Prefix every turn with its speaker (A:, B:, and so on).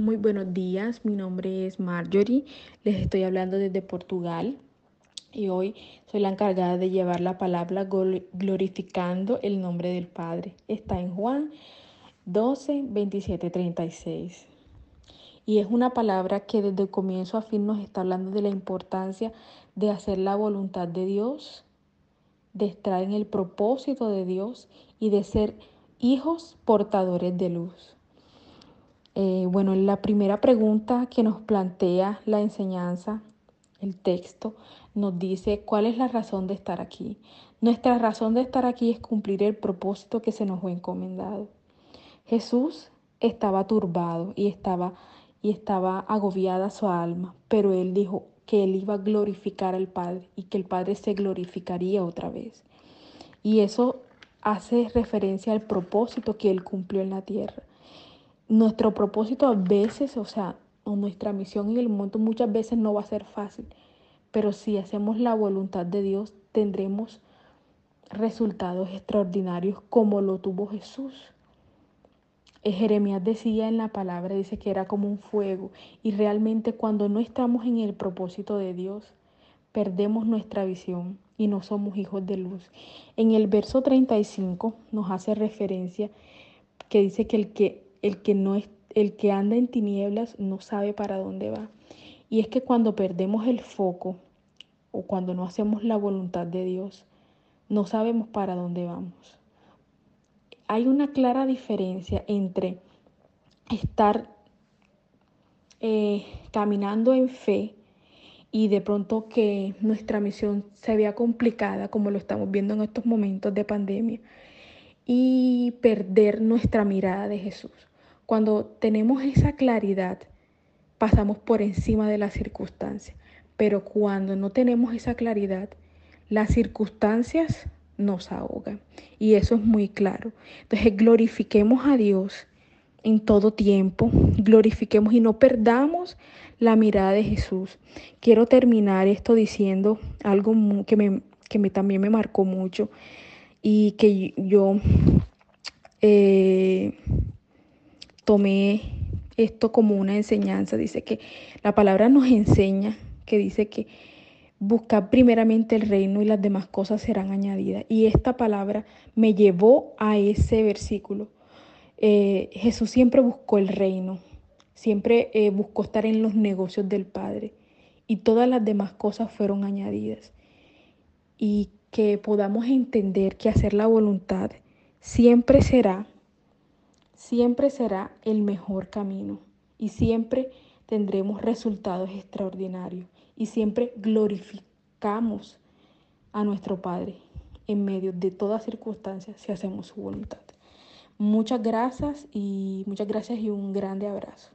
A: Muy buenos días, mi nombre es Marjorie, les estoy hablando desde Portugal y hoy soy la encargada de llevar la palabra glorificando el nombre del Padre. Está en Juan 12, 27, 36. Y es una palabra que desde comienzo a fin nos está hablando de la importancia de hacer la voluntad de Dios, de estar en el propósito de Dios y de ser hijos portadores de luz. Eh, bueno, la primera pregunta que nos plantea la enseñanza, el texto, nos dice cuál es la razón de estar aquí. Nuestra razón de estar aquí es cumplir el propósito que se nos fue encomendado. Jesús estaba turbado y estaba y estaba agobiada su alma, pero él dijo que él iba a glorificar al Padre y que el Padre se glorificaría otra vez. Y eso hace referencia al propósito que él cumplió en la tierra. Nuestro propósito a veces, o sea, o nuestra misión en el mundo muchas veces no va a ser fácil, pero si hacemos la voluntad de Dios tendremos resultados extraordinarios como lo tuvo Jesús. Eh, Jeremías decía en la palabra, dice que era como un fuego y realmente cuando no estamos en el propósito de Dios, perdemos nuestra visión y no somos hijos de luz. En el verso 35 nos hace referencia que dice que el que, el que, no es, el que anda en tinieblas no sabe para dónde va. Y es que cuando perdemos el foco o cuando no hacemos la voluntad de Dios, no sabemos para dónde vamos hay una clara diferencia entre estar eh, caminando en fe y de pronto que nuestra misión se vea complicada, como lo estamos viendo en estos momentos de pandemia, y perder nuestra mirada de Jesús. Cuando tenemos esa claridad, pasamos por encima de las circunstancias, pero cuando no tenemos esa claridad, las circunstancias nos ahoga. Y eso es muy claro. Entonces glorifiquemos a Dios en todo tiempo, glorifiquemos y no perdamos la mirada de Jesús. Quiero terminar esto diciendo algo que, me, que me, también me marcó mucho y que yo eh, tomé esto como una enseñanza. Dice que la palabra nos enseña, que dice que Busca primeramente el reino y las demás cosas serán añadidas. Y esta palabra me llevó a ese versículo. Eh, Jesús siempre buscó el reino, siempre eh, buscó estar en los negocios del Padre y todas las demás cosas fueron añadidas. Y que podamos entender que hacer la voluntad siempre será, siempre será el mejor camino y siempre tendremos resultados extraordinarios y siempre glorificamos a nuestro Padre en medio de todas circunstancias si hacemos su voluntad. Muchas gracias y muchas gracias y un grande abrazo.